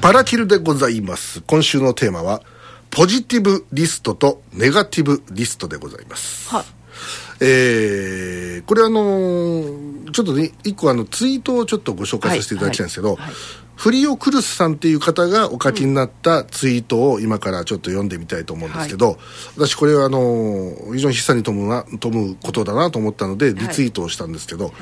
パラキルでございます。今週のテーマはポジティブリストとネガティブリストでございます。はい。えーこれあのーちょっとね一個あのツイートをちょっとご紹介させていただきたいんですけど、はいはいフリオクルスさんっていう方がお書きになったツイートを今からちょっと読んでみたいと思うんですけど、私これはあのー非常に示唆に富むな富むことだなと思ったのでリツイートをしたんですけど、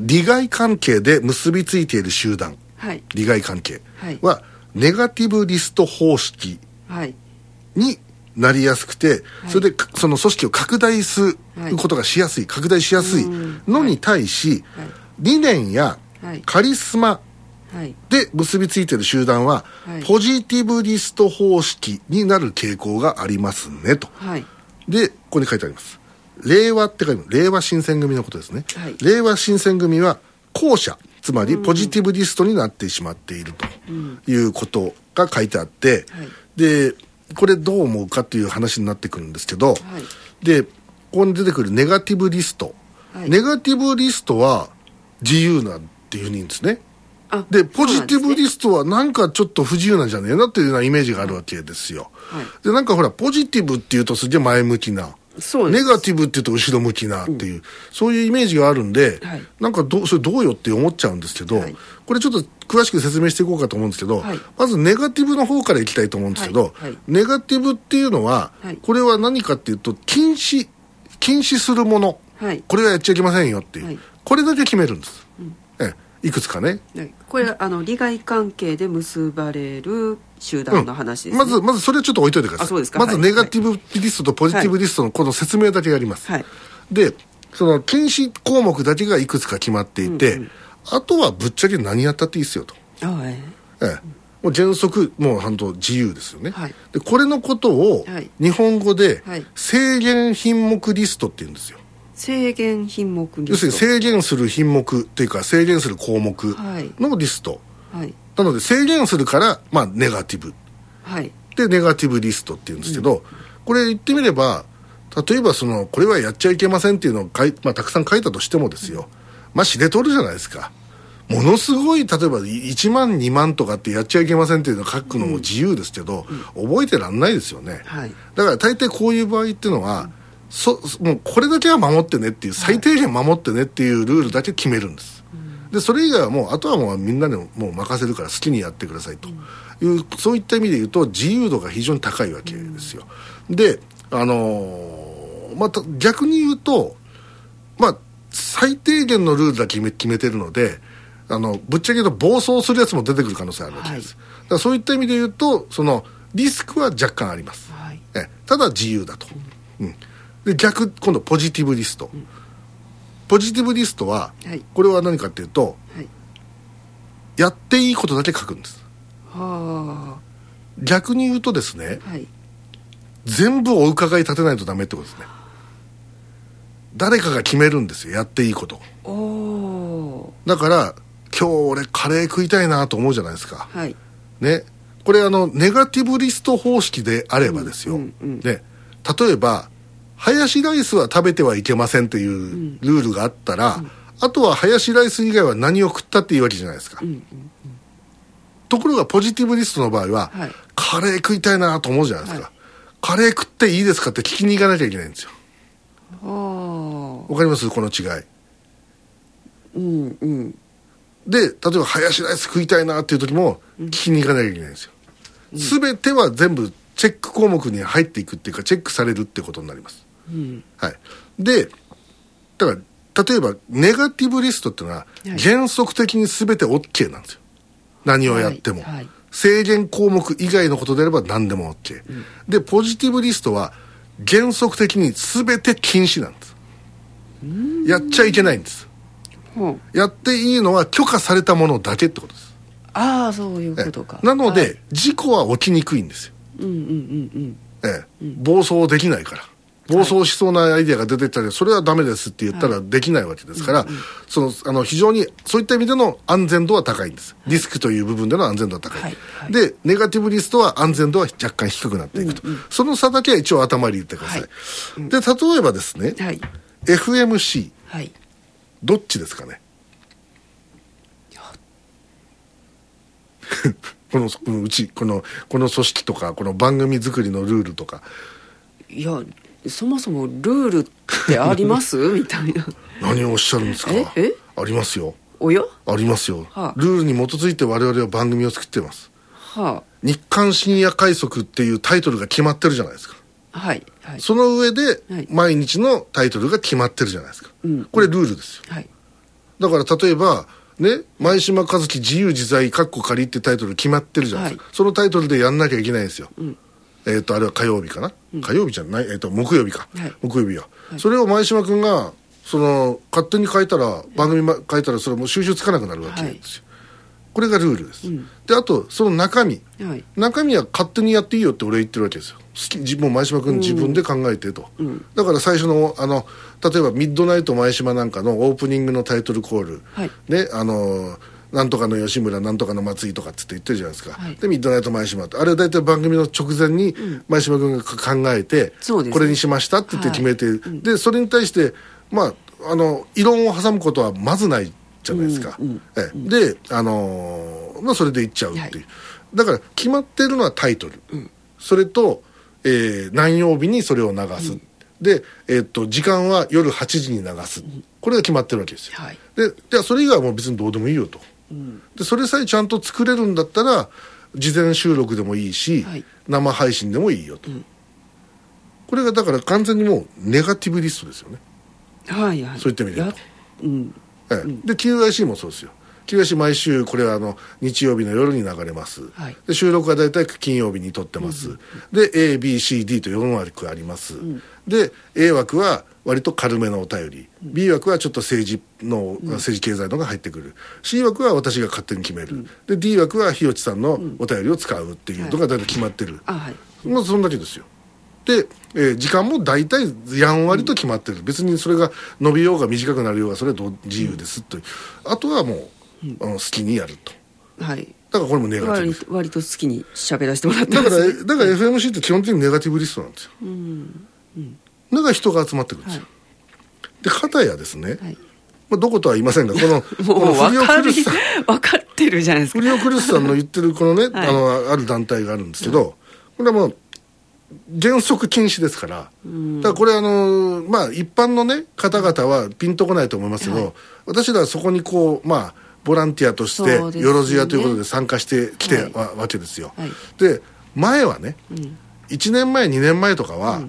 利害関係で結びついている集団。はい。利害関係。はネガティブリスト方式。はい。になりやすくて、それでかその組織を拡大することがしやすい、拡大しやすいのに対し、はい。理念やはい。カリスマはい。で結びついている集団は、はい。ポジティブリスト方式になる傾向がありますねと。はい。で、ここに書いてあります。令和って書いて。令和新選組のことですね。はい令和新選組は後者、つまりポジティブリストになってしまっているということが書いてあって、はいで、これどう思うかという話になってくるんですけど、はいで、ここに出てくるネガティブリスト。はいネガティブリストは自由なんていうふうに言うんですね。あで、ポジティブリスストはなんかちょっと不自由なんじゃねえなっていうようなイメージがあるわけですよ。はいで、なんかほら、ポジティブっていうとすげえ前向きな。そうネガティブっていうと後ろ向きなっていう、そういうイメージがあるんで、はい。なんかどう、それどうよって思っちゃうんですけど、はい。これちょっと詳しく説明していこうかと思うんですけど、はい。まずネガティブの方からいきたいと思うんですけど、ネガティブっていうのは、はい。これは何かっていうと、禁止、禁止するもの、はい。これはやっちゃいけませんよっていう、はい。これだけ決めるんです。ええいくつかね。はいこれあの利害関係で結ばれる集団の話です、ねまず、まずそれちょっと置いといてください。まずはいネガティブリストとポジティブリストのこの説明だけやります。はいで、その禁止項目だけがいくつか決まっていて、あとはぶっちゃけ何やったっていいですよと。あはいええ。もう原則、もう本当自由ですよね。はいで、これのことをはい日本語ではい制限品目リストって言うんですよ。制限品目リ要するに制限する品目っていうか制限する項目はい。のリスト。はい。なので制限するから、まあネガティブ。はい。でネガティブリストって言うんですけど、これ言ってみれば例えばそのこれはやっちゃいけませんっていうのを書い、まあ、たくさん書いたとしてもですよ、まあ知れとるじゃないですか。ものすごい例えば1万2万とかってやっちゃいけませんっていうのを書くのも自由ですけど、覚えてらんないですよね、はい。だから大抵こういう場合っていうのは、そもうこれだけは守ってねっていう最低限守ってねっていうルールだけ決めるんです、でそれ以外はもうあとはもうみんなにもう任せるから好きにやってくださいと。いう、そういった意味で言うと自由度が非常に高いわけですよ、であのーまた逆に言うとまあ最低限のルールだけ決め決めてるのであのぶっちゃけ言うと暴走するやつも出てくる可能性あるわけです、だからそういった意味で言うとそのリスクは若干あります、はい。えただ自由だと、うんで逆今度ポジティブリスト、ポジティブリストは、はい。これは何かっていうとはい。やっていいことだけ書くんです。は逆に言うとですねあはい。全部お伺い立てないとダメってことですね。誰かが決めるんですよやっていいこと。だから今日俺カレー食いたいなと思うじゃないですか。はい。ね。これあのネガティブリスト方式であればですよ、うんうん。ね。例えばハヤシライスは食べてはいけませんというルールがあったら、あとはハヤシライス以外は何を食った？っていいわけじゃないですか、うんうんところがポジティブリストの場合は、はいカレー食いたいなと思うじゃないですか、はいカレー食っていいですか？って聞きに行かなきゃいけないんですよ。はあわかります？この違い。うんうん。で例えばハヤシライス食いたいなっていう時も聞きに行かなきゃいけないんですよ、全ては全部チェック項目に入っていくっていうかチェックされるってことになりますうん。はい。でだから例えばネガティブリストっていうのははい。原則的に全て OK なんですよ。何をやっても、はいはい。制限項目以外のことであれば何でも OK、でポジティブリストは原則的に全て禁止なんです。やっちゃいけないんです。やっていいのは許可されたものだけってことです。ああそういうえことか。なので、はい。事故は起きにくいんですよ、うんうんうん。ええ。暴走できないから暴走しそうなアイデアが出てきたりそれはダメですって言ったらできないわけですから、そのあの非常にそういった意味での安全度は高いんです。リスクという部分での安全度は高い、でネガティブリストは安全度は若干低くなっていくと、その差だけは一応頭に入れてください、はい。で例えばですね、FMC はい。どっちですかね？このうちこのこの組織とかこの番組作りのルールとか。いやそもそもルールってあります？みたいな。何をおっしゃるんですか？え？え？ありますよ。おや？ありますよ、はあ。ルールに基づいて我々は番組を作ってます。は日刊深夜快速っていうタイトルが決まってるじゃないですか。あはいはい。その上ではい。毎日のタイトルが決まってるじゃないですか、うん。これルールですよ。はい。だから例えばね前島和樹自由自在かっこ仮ってタイトル決まってるじゃないですか、はい。そのタイトルでやんなきゃいけないんですよ、んえっ、とあれは火曜日かな、火曜日じゃない？えっ、と木曜日か、はい。木曜日は、それを前島君がその勝手に変えたら番組ま変えたらそれもう収集つかなくなるわけですよ、これがルールです、であとその中身。はい。中身は勝手にやっていいよって俺言ってるわけですよ。好き自もう前島君自分で考えてと、だから最初のあの例えば「ミッドナイト前島」なんかのオープニングのタイトルコール、はい。ねあのなんとかの吉村なんとかの松井とかって言ってるじゃないですか、はい。でミッドナイト前島ってあれ大体番組の直前に前島君が考えて、そうですね。これにしましたって言って決めて、でそれに対してまああの異論を挟むことはまずないじゃないですか、ええ。であのーまあそれでいっちゃうっていう、はい。だから決まってるのはタイトル、それと、えー何曜日にそれを流す、で、えーっと時間は夜8時に流す、これが決まってるわけですよ、はい。でじゃあそれ以外はもう別にどうでもいいよと、でそれさえちゃんと作れるんだったら事前収録でもいいし、はい。生配信でもいいよと、これがだから完全にもうネガティブリストですよね、はいはい。そういった意味で言うやとうん。ええで QIC もそうですよ QIC 毎週これはあの日曜日の夜に流れます、はい。で収録は大体金曜日に撮ってます、で ABCD と4枠あります、で A 枠は割と軽めのお便り、B 枠はちょっと政治の、政治経済のが入ってくる。C 枠は私が勝手に決める、で D 枠は日吉さんのお便りを使うっていうのが大体決まってる、あはい。まあそんだけですよ。で、えー時間も大体やんわりと決まってる、別にそれが伸びようが短くなるようがそれは自由ですという、あとはもう、あの好きにやると。はい。だからこれもネガティ割ブと割と好きに喋らせてもらってだからだから FMC って基本的にネガティブリストなんですよ、だから人が集まってくるんですよ、で片やですね、はい。まあ、どことは言いませんがこのこ もうのフリオ分かりクルスさん。分かってるじゃないですか。フリオクルスさんの言ってるこのね、はい。あのある団体があるんですけど、これはもう原則禁止ですから、だからこれあのまあ一般のね方々はピンとこないと思いますけど、はい。私らはそこにこうまあボランティアとしてよろずやということで参加してきてはい。わ,、わけですよ、はい。で前はね、1年前2年前とかは、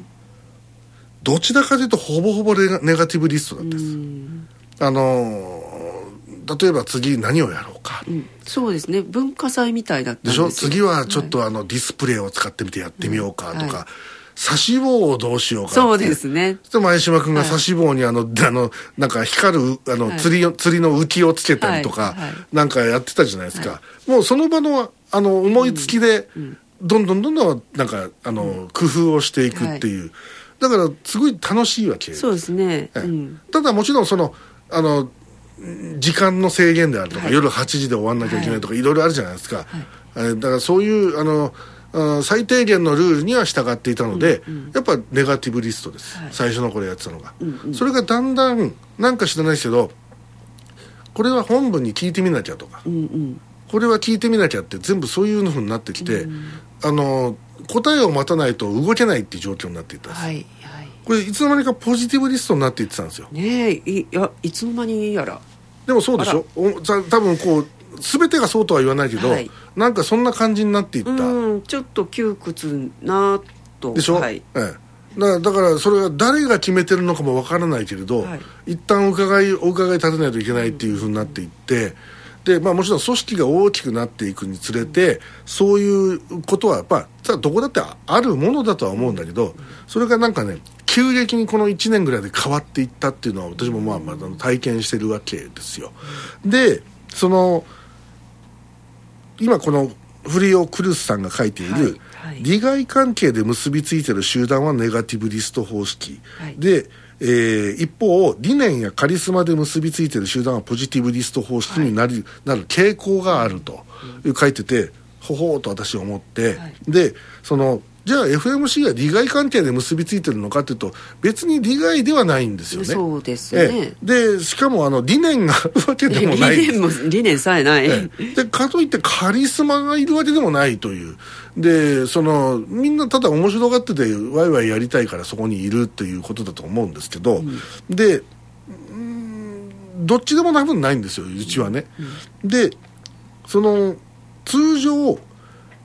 どちらかというとほぼほぼネガネガティブリストだったんです、あのー例えば次何をやろうか、うん。そうですね。文化祭みたいだったんでしょ？次はちょっとあのディスプレイを使ってみてやってみようかとか、はい差し棒をどうしようかって。そうですね。そして前島君が差し棒にあの、あのなんか光るあの、はい。釣りを釣りの浮きをつけたりとか、はい。はい。なんかやってたじゃないですか、もうその場のあの思いつきで、どんどんどんどんなんかあの、工夫をしていくっていう、だからすごい楽しいわけそうですね、ええ。うん、ただもちろんそのあの時間の制限であるとか、はい。夜8時で終わんなきゃいけないとか、い、ろいろあるじゃないですか、えーだからそういうあのあ最低限のルールには従っていたので、やっぱネガティブリストです、はい。最初の頃やってたのが、それがだんだんなんか知らないですけどこれは本部に聞いてみなきゃとか、うんうん。これは聞いてみなきゃって全部そういうふうになってきて、あの答えを待たないと動けないっていう状況になっていったんです、はいはい。これいつの間にかポジティブリストになっていってたんですよ。ねえいいやいつの間にやら。でもそうでしょ？多分こう全てがそうとは言わないけど、はい。なんかそんな感じになっていった、うんちょっと窮屈なと。でしょ、はい。ええ、だからだからそれは誰が決めてるのかもわからないけれど、はい。一旦お伺いお伺い立てないといけないっていうふうになっていって、でまあ、もちろん組織が大きくなっていくにつれてそういうことはやっぱさどこだってあるものだとは思うんだけどそれがなんかね急激にこの1年ぐらいで変わっていったっていうのは私もまあまあ体験してるわけですよ。でその今このフリオ・クルスさんが書いている、はいはい。利害関係で結びついている集団はネガティブリスト方式、はい。で、えー一方理念やカリスマで結びついている集団はポジティブリスト方式になり、なる傾向があると書いててほほーと私思って、はい。でそのじゃあ FMC が利害関係で結びついてるのかというと別に利害ではないんですよね。そうですね、ええ、でしかもあの理念が あるわけでもない。理念も理念さえない、ええ、でかといってカリスマがいるわけでもないという。でそのみんなただ面白がっててワイワイやりたいからそこにいるっていうことだと思うんですけど、うん、でどっちでも多分ないんですようちはね、うん、でその通常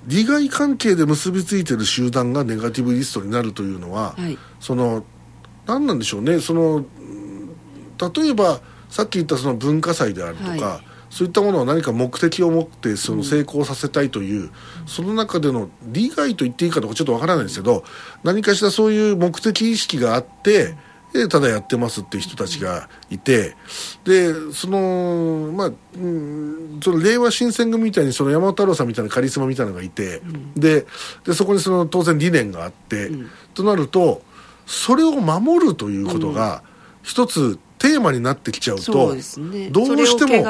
利害関係で結びついてる集団がネガティブリストになるというのは、はい、その何なんでしょうね。その例えばさっき言ったその文化祭であるとか、はい、そういったものを何か目的を持ってその成功させたいという、うん、その中での利害と言っていいかどうかちょっとわからないんですけど何かしらそういう目的意識があって、でただやってますっていう人たちがいてでそのまあ、うん、その令和新選組みたいにその山本太郎さんみたいなカリスマみたいなのがいて、うん、ででそこにその当然理念があって、うん、となるとそれを守るということが一つテーマになってきちゃうと、ね、どうしても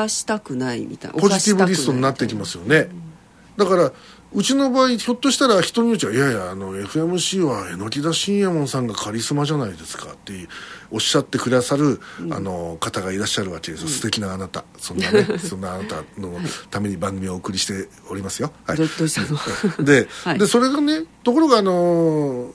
ポジティブリストになってきますよね。だからうちの場合ひょっとしたら人によっちゃいやいやあの FMC は榎田信也門さんがカリスマじゃないですかっていうおっしゃってくださる、うん、あの方がいらっしゃるわけですよ、うん、素敵なあなた。そんなね そんなあなたのために番組をお送りしておりますよ、はい、どうしたの。で はい、でそれがねところがあの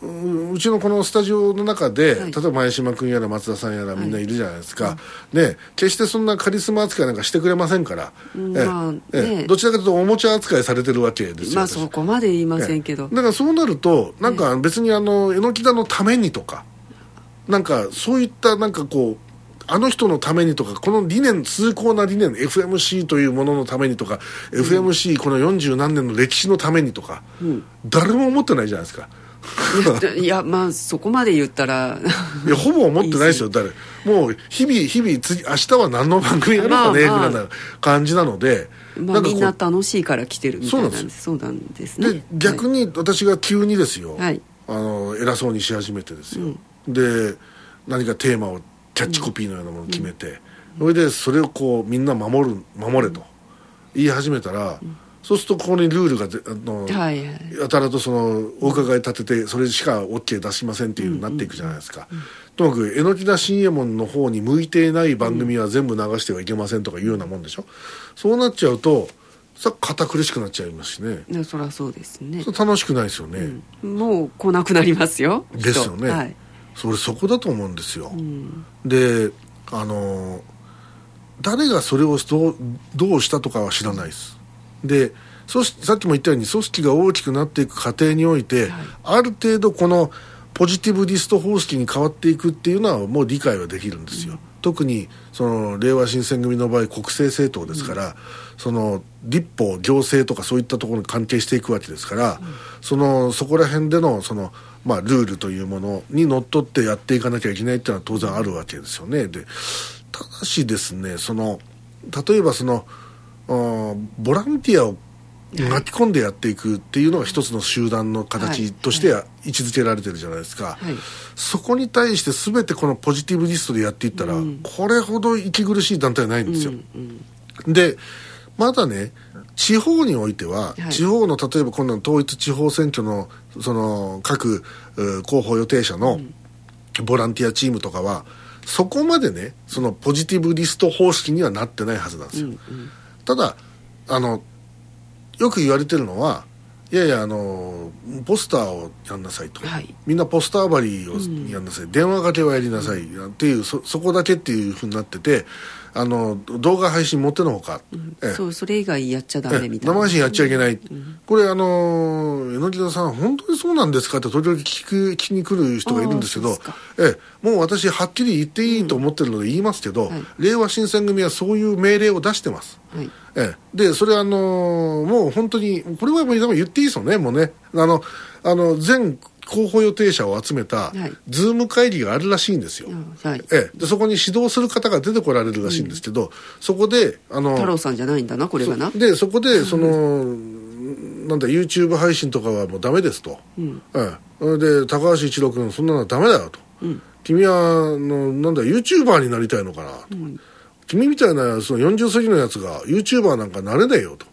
うちのこのスタジオの中で、はい、例えば前島君やら松田さんやらみんないるじゃないですか、はい、ね決してそんなカリスマ扱いなんかしてくれませんから、まあね、えどちらかというとおもちゃ扱いされてるわけですよ、まあそこまで言いませんけど、だからそうなるとなんか別にあの榎田のためにとかなんかそういったなんかこうあの人のためにとかこの理念崇高な理念 FMC というもののためにとか、うん、FMC この40何年の歴史のためにとか、うん、誰も思ってないじゃないですか。いやまあそこまで言ったら。いやほぼ思ってないですよ。誰？もう日々日々次明日は何の番組やろうかね、まあまあ、ぐらいな感じなのでまあ、みんな楽しいから来てるみたいなんです。そうなんですね。で逆に私が急にですよ、はい、あの偉そうにし始めてですよ、うん、で何かテーマをキャッチコピーのようなものを決めて、それでそれをこうみんな守る守れと言い始めたら、そうするとここにルールがあの、はいはい、やたらとそのお伺い立ててそれしか OK 出しませんっていうになっていくじゃないですか、ともかく榎田信右衛門の方に向いていない番組は全部流してはいけませんとかいうようなもんでしょ。そうなっちゃうとさ堅苦しくなっちゃいますしね。そりゃそうですね。楽しくないですよね、うん、もう来なくなりますよ。ですよね、はい、それそこだと思うんですよ、うん、であの誰がそれをどうどうしたとかは知らないです。でそしさっきも言ったように組織が大きくなっていく過程において、はい、ある程度このポジティブリスト方式に変わっていくっていうのはもう理解はできるんですよ、うん、特にその令和新選組の場合国政政党ですから、うん、その立法行政とかそういったところに関係していくわけですから、うん、そのそこら辺でのその、まあ、ルールというものにのっとってやっていかなきゃいけないっていうのは当然あるわけですよね。でただしですねその例えばそのボランティアを巻き込んでやっていくっていうのが一つの集団の形としては位置づけられてるじゃないですか、はいはい、そこに対して全てこのポジティブリストでやっていったら、うん、これほど息苦しい団体はないんですよ、うんうん、でまだね地方においては、はい、地方の例えば今度の統一地方選挙のその各候補予定者のボランティアチームとかはそこまでねそのポジティブリスト方式にはなってないはずなんですよ、うんうん、ただあのよく言われてるのはいやいやあのポスターをやんなさいと、はい、みんなポスター張りをやんなさい、うん、電話かけはやりなさい、うん、っていうそそこだけっていうふうになっててあの動画配信もってのほか、うん、そうそれ以外やっちゃダメみたいな。生配信やっちゃいけない、うん、これあの榎田さん本当にそうなんですかって時々聞く聞きに来る人がいるんですけどえもう私はっきり言っていいと思ってるので言いますけど、はい、令和新選組はそういう命令を出してます、はい、えでそれあのもう本当にこれはもう言っていいですよねもうね。あのあの全候補予定者を集めた、ズーム会議があるらしいんですよ、はい、ええ、でそこに指導する方が出てこられるらしいんですけど、うん、そこであの太郎さんじゃないんだなこれがな。でそこでその、なんだ YouTube 配信とかはもうダメですと、うん、ええ、で高橋一郎君そんなのはダメだよと、うん、君はのなんだ YouTuber になりたいのかなと、うん、君みたいなその40過ぎのやつが YouTuber なんかなれねえよと。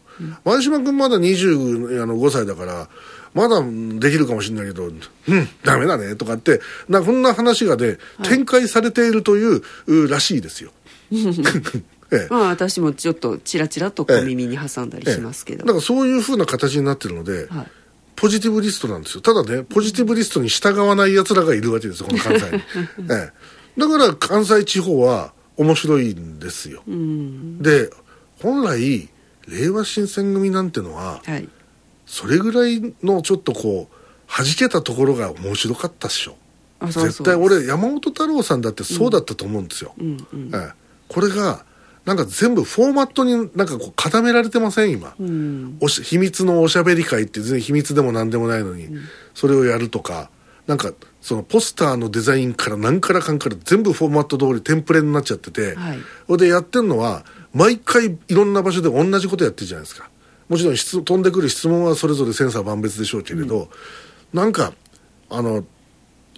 前島君まだ25歳だからまだできるかもしれないけど、うん、ダメだねとかって、なこんな話がね、展開されているといううらしいですよ。ええ。まあ私もちょっとチラチラと小耳に挟んだりしますけど、だからそういうふうな形になってるので、はい。ポジティブリストなんですよ。ただねポジティブリストに従わない奴らがいるわけですよこの関西に、ええ、だから関西地方は面白いんですよ、うん。で本来令和新選組なんてのははいそれぐらいのちょっとこう弾けたところが面白かったっしょ。絶対俺山本太郎さんだってそうだったと思うんですよ、うんうん。ええ、これがなんか全部フォーマットになんかこう固められてません今、うん。おし秘密のおしゃべり会って全然秘密でも何でもないのに、それをやるとかなんかそのポスターのデザインから何からかんから全部フォーマット通りテンプレになっちゃってて、はい。それでやってるのは毎回いろんな場所で同じことやってるじゃないですかもちろん質飛んでくる質問はそれぞれセンサー万別でしょうけれど、なんかあの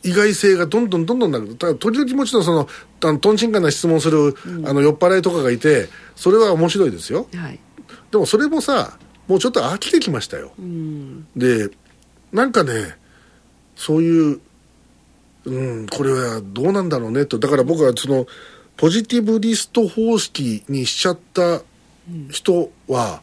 意外性がどんどんどんどんなくただ時々もちろんそのとんちんかんな質問する、あの酔っ払いとかがいてそれは面白いですよ。はい。でもそれもさもうちょっと飽きてきましたよ、うん。でなんかねそういううんこれはどうなんだろうねと。だから僕はそのポジティブリスト方式にしちゃった人は、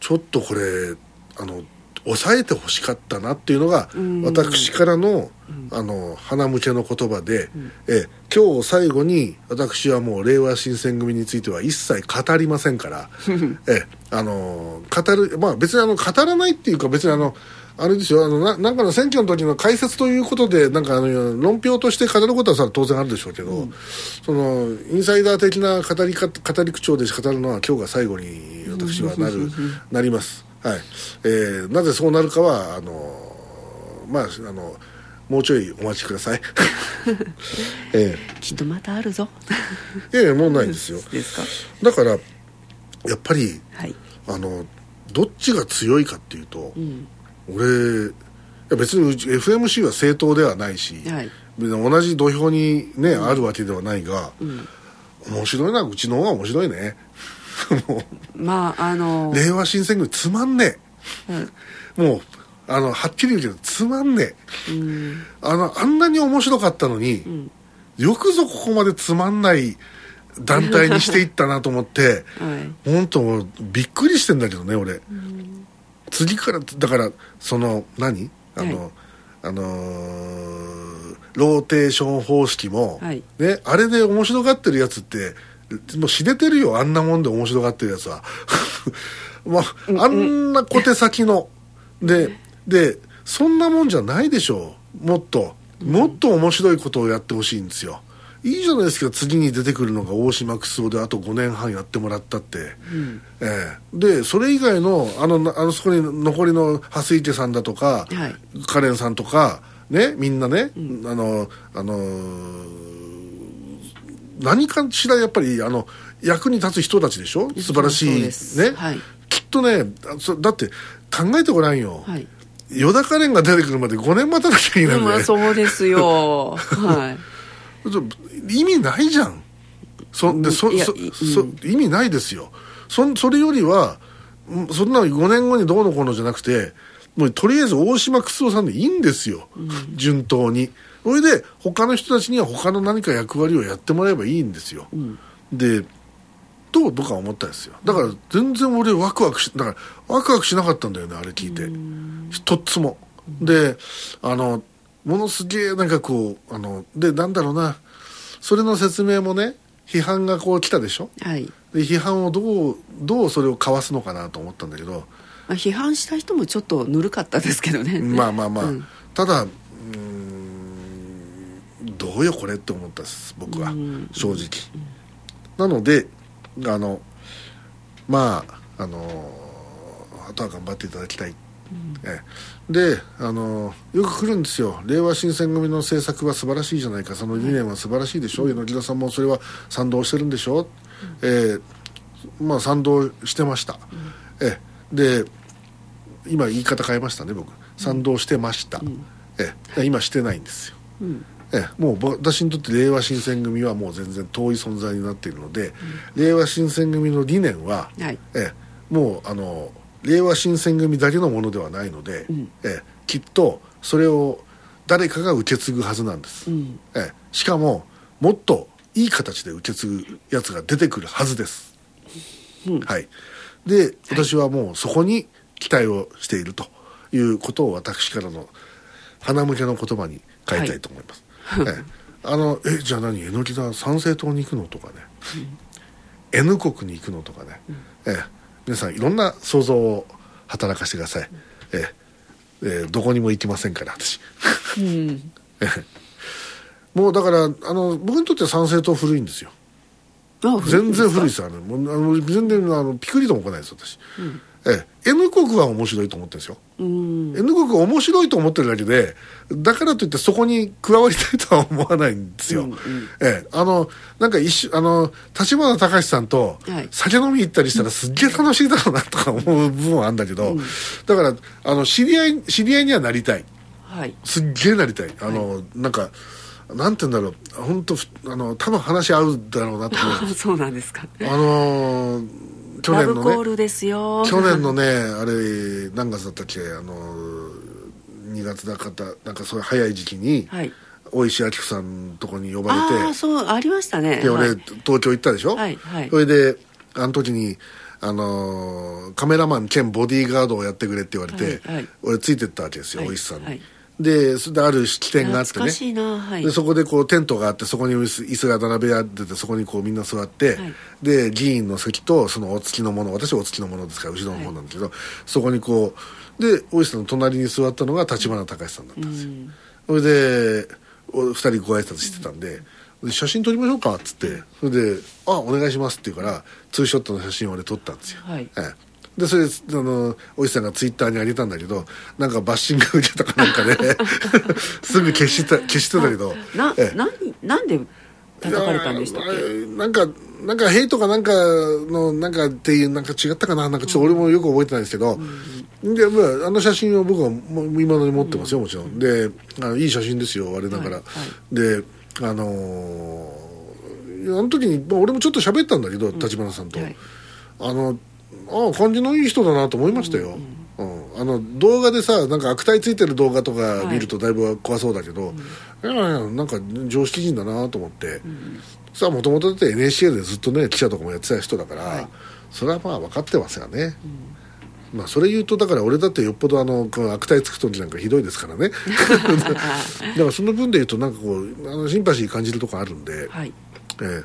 ちょっとこれあの抑えてほしかったなっていうのが、ん。私からの,、あの鼻向けの言葉で、え今日最後に私はもう令和新選組については一切語りませんからえあの語るまあ別にあの語らないっていうか別にあのあれですよあのななんかの選挙の時の解説ということでなんかあの論評として語ることはさ当然あるでしょうけど、そのインサイダー的な語りか語り口調で語るのは今日が最後に私はなるなります。はい。えーなぜそうなるかはあのまああのもうちょいお待ちください。えきっとまたあるぞ。えいやいやもうないですよ。ですか。だからやっぱりはい。あのどっちが強いかっていうと、うん。俺いや別にうち FMC は正当ではないし、はい。同じ土俵にね、あるわけではないが、ん。面白いなうちの方が面白いね。も まああのう令和新選組つまんねえ、もうあのはっきり言うけどつまんねえ。うん。あのあんなに面白かったのに、よくぞここまでつまんない団体にしていったなと思って はい。本当びっくりしてんだけどね俺、次からだからその何？あの、はい。あのーローテーション方式も、はい。ね、あれで面白がってるやつってもう知れてるよあんなもんで面白がってるやつは。まああんな小手先の。ででそんなもんじゃないでしょう。もっと。もっと面白いことをやってほしいんですよ。いいじゃないですか次に出てくるのが大島楠夫であと5年半やってもらったって、ええ。でそれ以外のあのなあのそこに残りの蓮池さんだとか、はい。カレンさんとかねみんなね、あのあのー何かしらやっぱりあの役に立つ人たちでしょ？素晴らしい。ね、はい。きっとねだって考えてごらんよ、はい。ヨダカレンが出てくるまで5年待たなきゃいけないんだよ、まあそうですよ。はい。意味ないじゃん。そでそそそ意味ないですよ。そそれよりはうんそんなの5年後にどうのこうのじゃなくてもうとりあえず大島楠夫さんでいいんですよ、順当にそれで他の人たちには他の何か役割をやってもらえばいいんですよ、でと僕は思ったんですよ。だから全然俺ワクワクしだからワクワクしなかったんだよねあれ聞いて。一つも。であのものすげえなんかこうあのでなんだろうな。それの説明もね批判がこう来たでしょ？はい。で批判をどうどうそれをかわすのかなと思ったんだけど。まあ批判した人もちょっとぬるかったですけどね。まあまあまあ、うん。ただどうよこれって思ったです僕は。うん。正直。なのであのまああのあとは頑張っていただきたい、ええ。であのよく来るんですよ。令和新選組の政策は素晴らしいじゃないか。その理念は素晴らしいでしょ柳田さんもそれは賛同してるんでしょ、ええ。まあ賛同してました、ええ。で今言い方変えましたね僕。賛同してました、ええ。今してないんですよ。うんええ、もうぼ私にとって令和新選組はもう全然遠い存在になっているので、令和新選組の理念は、はい。ええ、もうあの令和新選組だけのものではないので、えきっとそれを誰かが受け継ぐはずなんです、えしかももっといい形で受け継ぐやつが出てくるはずです、はい。で私はもうそこに期待をしているということを私からの鼻向けの言葉に変えたいと思います、えあのえじゃあ何？榎田参政党に行くの？とかね、N 国に行くの？とかね、ええ。皆さんいろんな想像を働かせてください、ええ。ええどこにも行きませんから私、ええ。もうだからあの僕にとっては参政党古いんですよ。あ全然古いですよあの。もうあの全然あのピクリとも来ないです私、ええ。N 国は面白いと思ってるんですよ、N 国は面白いと思ってるだけでだからといってそこに加わりたいとは思わないんですよ、ええ。あのなんか一瞬あの立花隆さんとはい。酒飲み行ったりしたらすっげえ楽しいだろうなとか思う部分はあるんだけど、だからあの知り合い知り合いにはなりたい。はい。すっげえなりたい。あの、なんかなんて言うんだろう。本当あの多分話合うだろうなと思う。そうなんですか。あのー去ラ年のね。ブコールですよ。去年のねあれ何月だったっけ？あのー2月だかたなんかそういう早い時期に、はい。大石明子さんのとこに呼ばれて。ああそうありましたね。で俺、はい。東京行ったでしょ、はいはい。それであの時にあのーカメラマン兼ボディーガードをやってくれって言われて、はいはい。俺ついてったわけですよ、はい大石さんに、はいでそれである起点があってね。はい。でそこでこうテントがあってそこに椅子が並べられててそこにこうみんな座って、はい。で議員の席とそのお付きのもの私はお付きのものですから後ろの方なんだけど、そこにこうで大石さんの隣に座ったのが立花隆さんだったんですよ、それでお二人ご挨拶してたんでで写真撮りましょうかっつってそれで「あお願いします」って言うからツーショットの写真を俺撮ったんですよ、はい。ええでそれあのおじさんがツイッターに上げたんだけどなんかバッシング受けたかなんかで すぐ消した消してたけどなええ。何なんで叩かれたんでしたっけ？ーなんかなんかヘイトかなんかのなんかっていうなんか違ったかな？なんかちょっと俺もよく覚えてないですけど、でまあ、あの写真を僕はもう今のに持ってますよもちろん。であのいい写真ですよあれだから、はいはい。であのーあの時に、まあ、俺もちょっと喋ったんだけど立花さんと、はい。あのああ感じのいい人だなと思いましたよ、うんあの動画でさなんか悪態ついてる動画とか見るとだいぶ怖そうだけど、いやいやなんか常識人だなと思って、さあもともとだって NHK でずっとね記者とかもやってた人だから、はい。それはまあ分かってますよね、まあそれ言うとだから俺だってよっぽどあの悪態つく時なんかひどいですからね。だからその分で言うとなんかこうあのシンパシー感じるとこあるんで、はい。ええ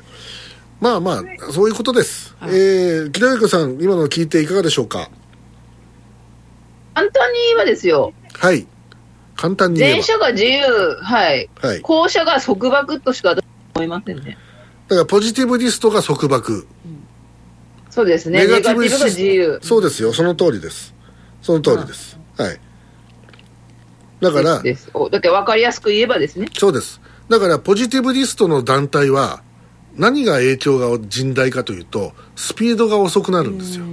まあまあそういうことです、はいえー、木田由子さん今の聞いていかがでしょうか？簡単に言えばですよ。はい簡単に言えば前者が自由、はい。はい後者が束縛としか思いませんね。だからポジティブリストが束縛そうですね。ネガティブが自由。そうですよその通りですその通りです、はいだからです。おだけ分かりやすく言えばですね。そうですだからポジティブリストの団体は何が影響が甚大かというとスピードが遅くなるんですよ。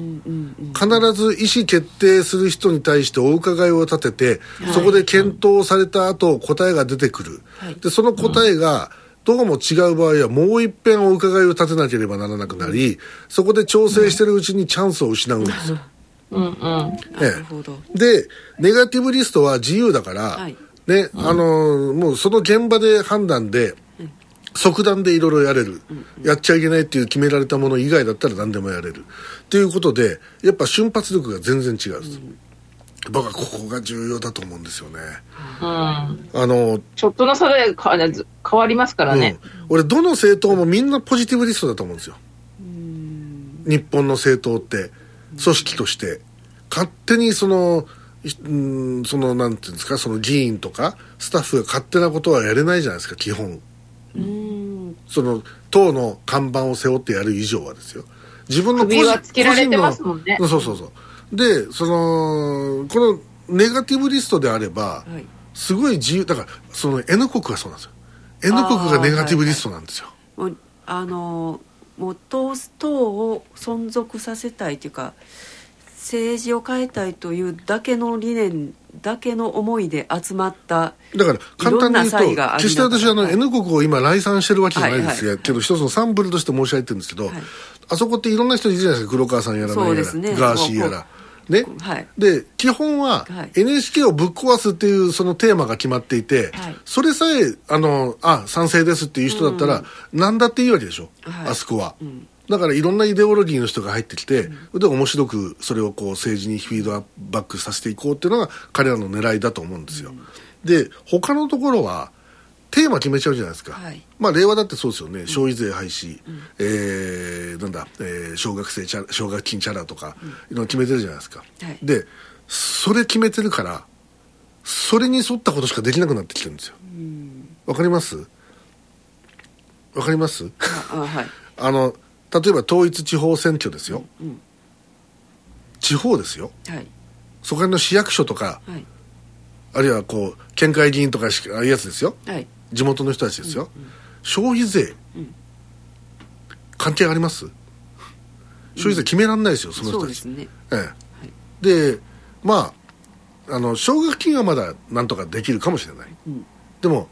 必ず意思決定する人に対してお伺いを立てて、そこで検討された後答えが出てくる、はい。でその答えがどうも違う場合はもう一遍お伺いを立てなければならなくなり、そこで調整してるうちにチャンスを失うんです。よ、うんうん。なるほど。でネガティブリストは自由だから、はい。ねあのーもうその現場で判断で、即断でいろいろやれる、やっちゃいけないっていう決められたもの以外だったら何でもやれる。っていうことでやっぱ瞬発力が全然違うんです、僕はここが重要だと思うんですよね。うん。あの、ちょっとの差で変わりますからね。うん、俺どの政党もみんなポジティブリストだと思うんですよ。日本の政党って組織として。勝手にそのいうんそのなんていうんですかその議員とかスタッフが勝手なことはやれないじゃないですか基本。うんその党の看板を背負ってやる以上はですよ。自分の個人つけられてますもんね。そうそうそう。でそのこのネガティブリストであれば、はい。すごい自由だからその N 国がそうなんですよ。N 国がネガティブリストなんですよ、もうあのもう党党を存続させたいというか政治を変えたいというだけの理念だけの思いで集まっただから簡単に言うと決して私あのはい。N 国を今来賛してるわけじゃないですけど一つのサンプルとして申し上げてるんですけど、はい。あそこっていろんな人いるじゃないですか。黒川さんやら何やら、ねガーシーやらね。はい。で基本ははい。NHK をぶっ壊すっていうそのテーマが決まっていて、はい。それさえあのあ賛成ですっていう人だったら、何だっていいわけでしょ、はい。あそこは、んだからいろんなイデオロギーの人が入ってきて、で面白くそれをこう政治にフィードバックさせていこうっていうのが彼らの狙いだと思うんですよ、で他のところはテーマ決めちゃうじゃないですか、はい。まあ令和だってそうですよね、消費税廃止、えーなんだ、えー奨学生チャラ奨学金チャラとか、いうの決めてるじゃないですか、はい。でそれ決めてるからそれに沿ったことしかできなくなってきてるんですよ。わかります？わかります？ああはい。あの例えば統一地方選挙ですよ、うん地方ですよ。はい。そこら辺の市役所とかはい。あるいはこう県会議員とかしああいうやつですよ。はい。地元の人たちですよ、消費税、うん。関係あります？消費税決めらんないですよ、その人たち。ね。ええ、でまああの奨学金はまだなんとかできるかもしれない、ん。でも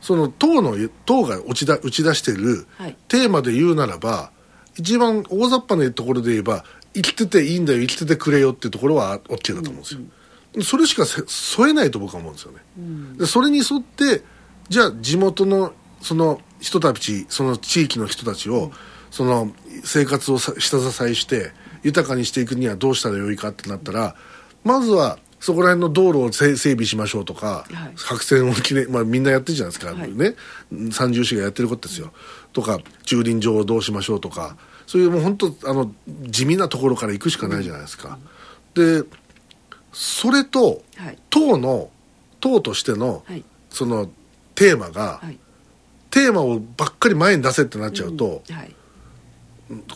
その党の党が打ちだ打ち出してるはい。テーマで言うならば一番大雑把なところで言えば生きてていいんだよ生きててくれよっていうところは OK だと思うんですよ、それしかせ添えないと僕は思うんですよね、でそれに沿ってじゃあ地元のその人たちその地域の人たちを、その生活をさ下支えして豊かにしていくにはどうしたらよいかってなったらまずはそこら辺の道路を整整備しましょうとか、はい。白線をきれい、まあ、みんなやってるじゃないですか、はい。ね。三重市がやってることですよ、とか駐輪場をどうしましょうとかそういうもう本当あの地味なところから行くしかないじゃないですか、でそれとはい。党の党としての、はい。そのテーマが、はい。テーマをばっかり前に出せってなっちゃうと、はい。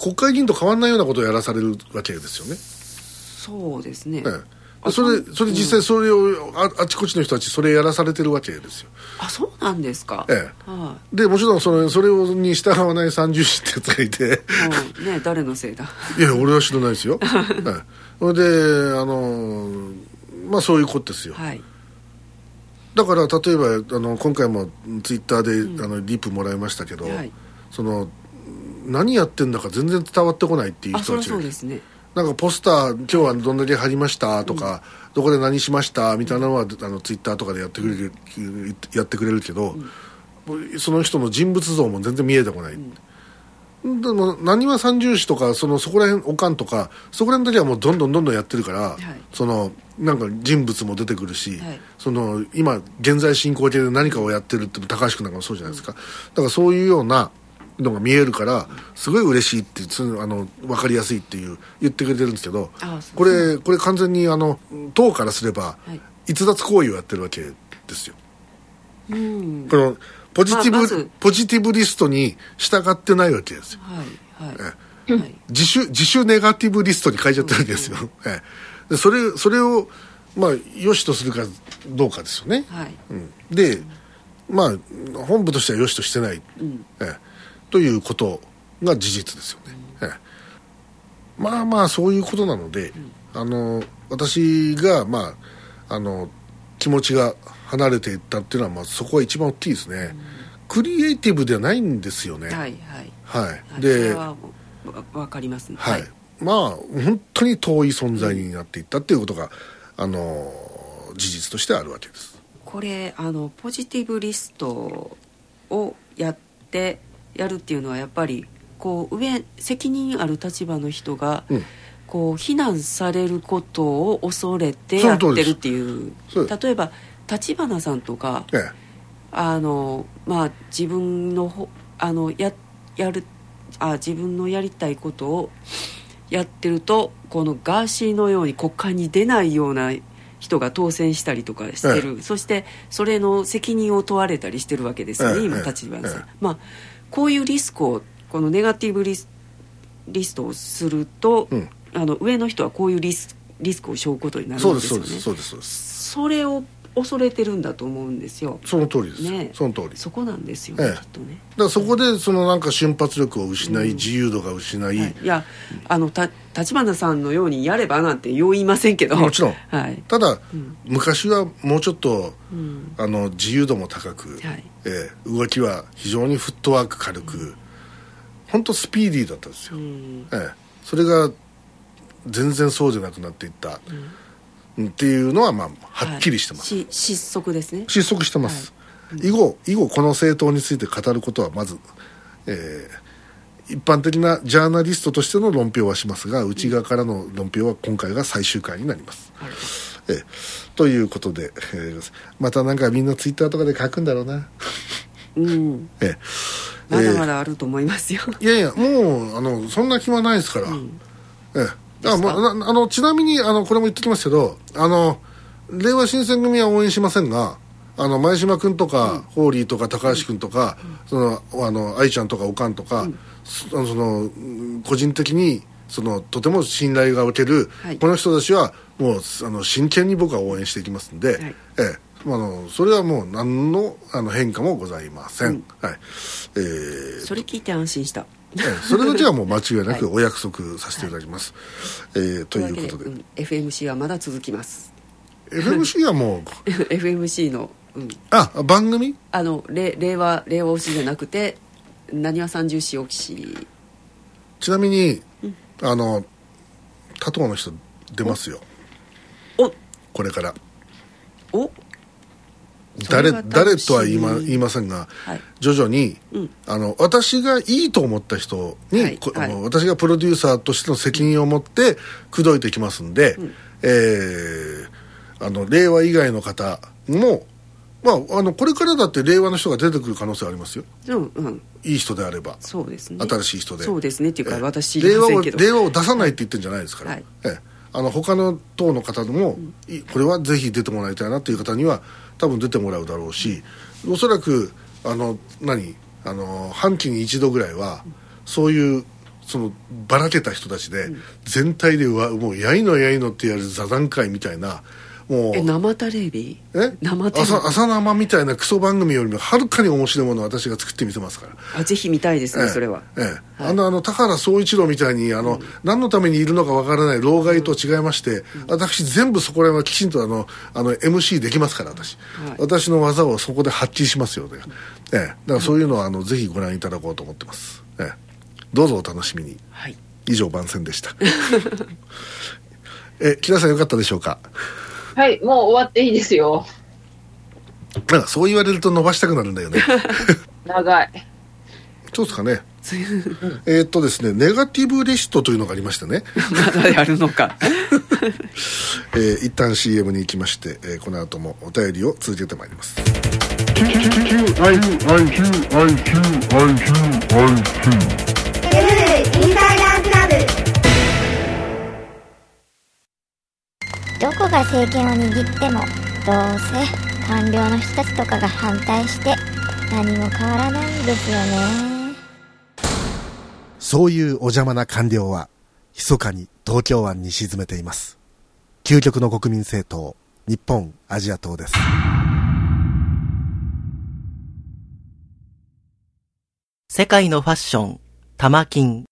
国会議員と変わんないようなことをやらされるわけですよね、そうですね。ええあそれそれ実際それをああちこちの人たちそれやらされてるわけですよ。あそうなんですか。ええ。はでもちろんそれそれをに従わない三重士ってやつがいていもうね誰のせいだ。いや俺は知らないですよ、は い、それであのまあそういうことですよ、はい。だから例えばあの今回もツイッターで、あのリプもらいましたけど、はい。その何やってんだか全然伝わってこないっていう人たちがそうですねなんかポスター今日はどんだけ貼りましたとか、どこで何しましたみたいなのはあのツイッターとかでやってくれる、やってくれるけど、その人の人物像も全然見えてこない、でも何は三重視とかそのそこら辺おかんとかそこら辺の時はもうどんどんどんどんやってるから、い。そのなんか人物も出てくるし、はい。その今現在進行形で何かをやってるって高橋君なんかもそうじゃないですか、だからそういうようなのが見えるからすごい嬉しいってあの分かりやすいっていう言ってくれてるんですけどこれこれ完全にあの党からすればはい。逸脱行為をやってるわけですよ。うん。このポジティブ、まあまず。ポジティブリストに従ってないわけですよ。はいはい。はい。自主自主ネガティブリストに変えちゃってるわけですよ、それそれをまあ良しとするかどうかですよね、はい。うん、でまあ本部としては良しとしてない、ええということが事実ですよね、ええ。まあまあそういうことなので、あの私がまああの気持ちが離れていったっていうのは、まあ、そこは一番大きいですね、クリエイティブではないんですよね。はいはい。はい、でわかりますね。はい、まあ本当に遠い存在になっていったっていうことが、あの事実としてあるわけです。これあのポジティブリストをやってやるっていうのはやっぱりこう上責任ある立場の人が、うん。こう非難されることを恐れてやってるっていう。例えば立花さんとかええ。あのまあ自分のほあのややるあ自分のやりたいことをやってるとこのガーシーのように国会に出ないような人が当選したりとかしてる、そしてそれの責任を問われたりしてるわけですよね、今ええ。ええ立花さん、ええ。まあこういうリスクをこのネガティブリスリストをすると、うん。あの上の人はこういうリスリスクを背負うことになるんでですすよね。そうですそうですそうです。それを恐れてるんだと思うんですよ。その通りです、ね。その通り。だそこなんですよね、ええ。きっとね、からそこでそのなんか瞬発力を失い、自由度が失い、はい、いやあのた立花さんのようにやればなんてよう言いませんけど。もちろん。はい、ただ、ん。昔はもうちょっと、うん。あの自由度も高く、はい。ええ動きは非常にフットワーク軽く、本当スピーディーだったんですよ、うん。ええ、それが全然そうじゃなくなっていった、うんっていうのはまあはっきりしてます、し失速ですね。失速してます、以後以後この政党について語ることはまず、えー一般的なジャーナリストとしての論評はしますが内側からの論評は今回が最終回になります、えーということで、えーまたなんかみんなツイッターとかで書くんだろうな、うん。えーまだまだあると思いますよ、いやいやもうあのそんな暇ないですから、ええあもうなあのちなみにあのこれも言ってきますけどあの令和新選組は応援しませんがあの前島君とか、ホーリーとか高橋君とか、そのあの愛ちゃんとかおかんとか、そそのうん個人的にそのとても信頼がおける、はい。この人たちはもうあの真剣に僕は応援していきますんで、はい。ええ。あのそれはもう何のあの変化もございません、はい。えーそれ聞いて安心した。ええそれだけはもう間違いなくはい。お約束させていただきます、えーということで。で、うん FMC はまだ続きます。FMC はもう FMC の、うん、あ番組？あのれ令和令和推しじゃなくてなにわ三十四推し。ちなみに、あの他党の人出ますよ。お。これから。お誰誰とは言いま言いませんが、はい。徐々に、うん。あの私がいいと思った人に、はい。私がプロデューサーとしての責任を持って口説いてきますんで、えーあの令和以外の方も、まあ、あのこれからだって令和の人が出てくる可能性ありますよ。うんうん。いい人であれば。そうですね。新しい人で。そうですねっていうか、ええ私令和を令和を出さないって言ってるんじゃないですから、はい。ええあの他の党の方でも、いこれはぜひ出てもらいたいなっていう方には多分出てもらうだろうしおそらくあの何あの半期に一度ぐらいはそういうそのばらけた人たちで、全体でわもうやいのやいのってやる座談会みたいなもう。え生テレビ？え？生テレビ。朝朝生みたいなクソ番組よりもはるかに面白いものを私が作ってみせますから。あぜひ見たいですね、ええ。それは。ええ。あのあの田原総一郎みたいにあの、何のためにいるのかわからない老害と違いまして、私全部そこら辺はきちんとあのあの MC できますから私、はい。私の技をそこで発揮しますよね、ええ、だからそういうのはあのぜひご覧いただこうと思ってます、ええ、どうぞお楽しみに。はい。以上番宣でした。え木田さんよかったでしょうか？はい、もう終わっていいですよ。なんかそう言われると伸ばしたくなるんだよね。長い。そうですかね。えーっとですねネガティブレシットというのがありましてね。まだやるのか。えー一旦 CM に行きまして、えーこの後もお便りを続けてまいりますどこが政権を握ってもどうせ官僚の人たちとかが反対して何も変わらないんですよねそういうお邪魔な官僚は、密かに東京湾に沈めています。究極の国民政党、日本アジア党です。世界のファッション、玉金。